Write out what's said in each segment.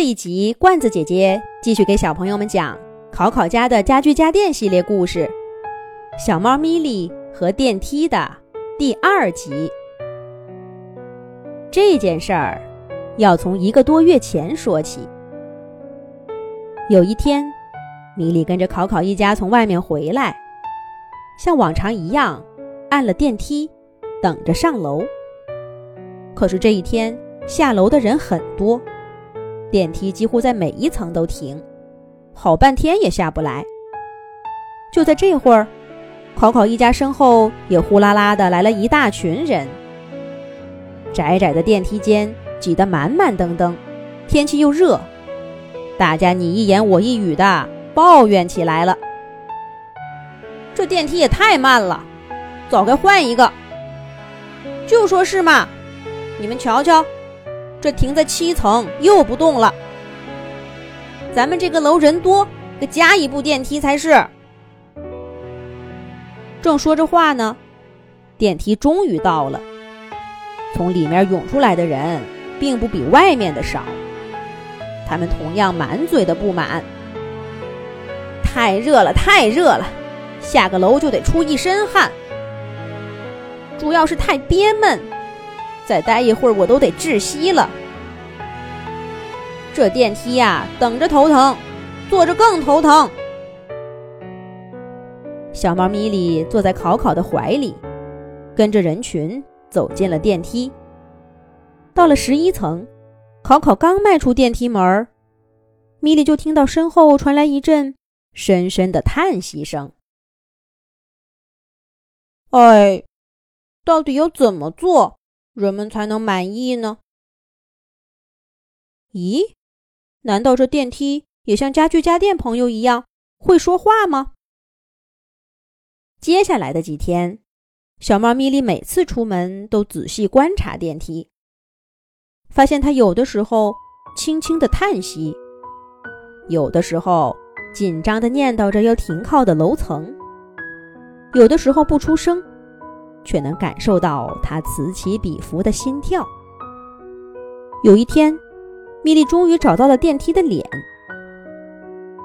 这一集，罐子姐姐继续给小朋友们讲考考家的家具家电系列故事《小猫咪莉和电梯》的第二集。这件事儿要从一个多月前说起。有一天，米莉跟着考考一家从外面回来，像往常一样按了电梯，等着上楼。可是这一天下楼的人很多。电梯几乎在每一层都停，好半天也下不来。就在这会儿，考考一家身后也呼啦啦的来了一大群人。窄窄的电梯间挤得满满登登，天气又热，大家你一言我一语的抱怨起来了。这电梯也太慢了，早该换一个。就说是嘛，你们瞧瞧。这停在七层又不动了，咱们这个楼人多，得加一部电梯才是。正说着话呢，电梯终于到了。从里面涌出来的人并不比外面的少，他们同样满嘴的不满。太热了，太热了，下个楼就得出一身汗。主要是太憋闷。再待一会儿，我都得窒息了。这电梯呀，等着头疼，坐着更头疼。小猫咪莉坐在考考的怀里，跟着人群走进了电梯。到了十一层，考考刚迈出电梯门，咪莉就听到身后传来一阵深深的叹息声。哎，到底要怎么做？人们才能满意呢？咦，难道这电梯也像家具家电朋友一样会说话吗？接下来的几天，小猫咪莉每次出门都仔细观察电梯，发现它有的时候轻轻的叹息，有的时候紧张的念叨着要停靠的楼层，有的时候不出声。却能感受到他此起彼伏的心跳。有一天，米莉终于找到了电梯的脸。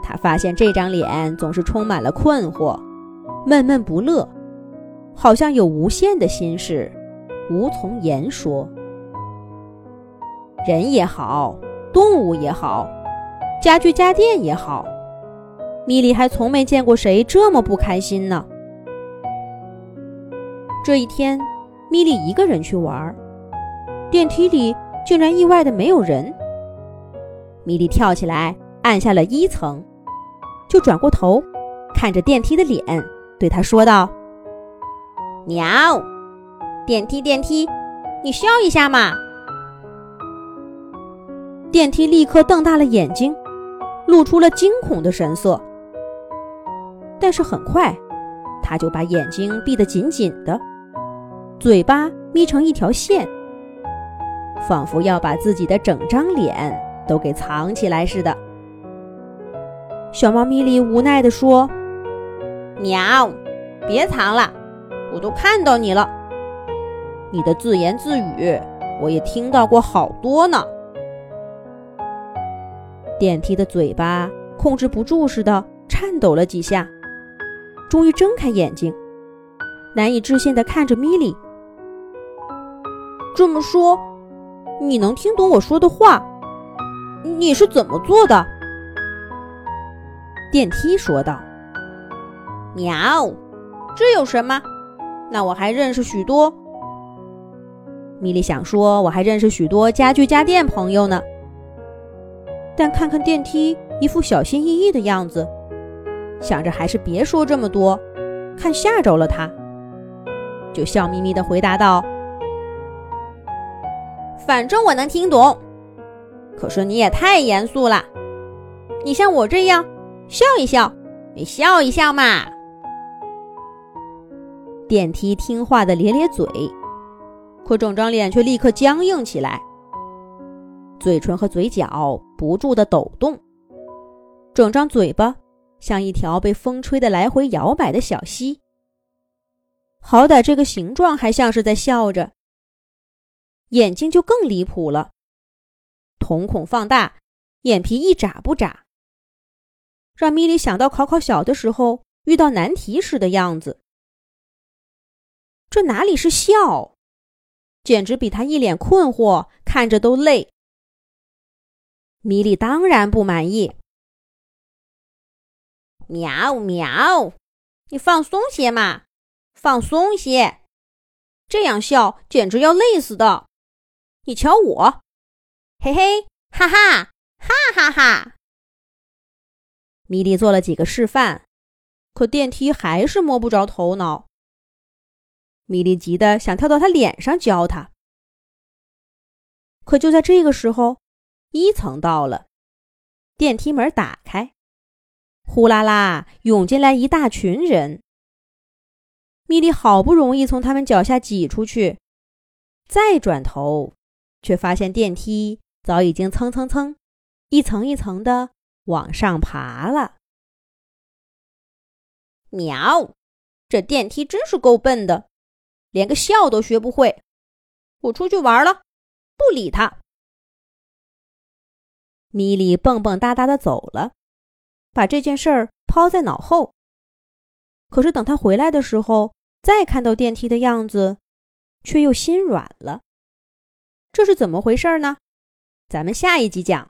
她发现这张脸总是充满了困惑、闷闷不乐，好像有无限的心事，无从言说。人也好，动物也好，家具家电也好，米莉还从没见过谁这么不开心呢。这一天，米莉一个人去玩，电梯里竟然意外的没有人。米莉跳起来按下了一层，就转过头看着电梯的脸，对他说道：“喵，电梯电梯，你笑一下嘛。”电梯立刻瞪大了眼睛，露出了惊恐的神色。但是很快，他就把眼睛闭得紧紧的。嘴巴眯成一条线，仿佛要把自己的整张脸都给藏起来似的。小猫咪莉无奈地说：“喵，别藏了，我都看到你了。你的自言自语，我也听到过好多呢。”电梯的嘴巴控制不住似的颤抖了几下，终于睁开眼睛，难以置信地看着米莉。这么说，你能听懂我说的话？你是怎么做的？电梯说道：“喵，这有什么？那我还认识许多。”米莉想说：“我还认识许多家具家电朋友呢。”但看看电梯一副小心翼翼的样子，想着还是别说这么多，看吓着了他，就笑眯眯的回答道。反正我能听懂，可是你也太严肃了。你像我这样笑一笑，你笑一笑嘛。电梯听话的咧咧嘴，可整张脸却立刻僵硬起来，嘴唇和嘴角不住的抖动，整张嘴巴像一条被风吹的来回摇摆的小溪。好歹这个形状还像是在笑着。眼睛就更离谱了，瞳孔放大，眼皮一眨不眨，让米莉想到考考小的时候遇到难题时的样子。这哪里是笑，简直比他一脸困惑看着都累。米莉当然不满意。喵喵，你放松些嘛，放松些，这样笑简直要累死的。你瞧我，嘿嘿，哈哈，哈哈哈。米莉做了几个示范，可电梯还是摸不着头脑。米莉急得想跳到他脸上教他，可就在这个时候。一层到了，电梯门打开，呼啦啦涌进来一大群人。米莉好不容易从他们脚下挤出去，再转头，却发现电梯早已经蹭蹭蹭，一层一层的往上爬了。喵，这电梯真是够笨的，连个笑都学不会。我出去玩了，不理他。米莉蹦蹦哒哒的走了，把这件事儿抛在脑后。可是等他回来的时候，再看到电梯的样子，却又心软了。这是怎么回事呢？咱们下一集讲。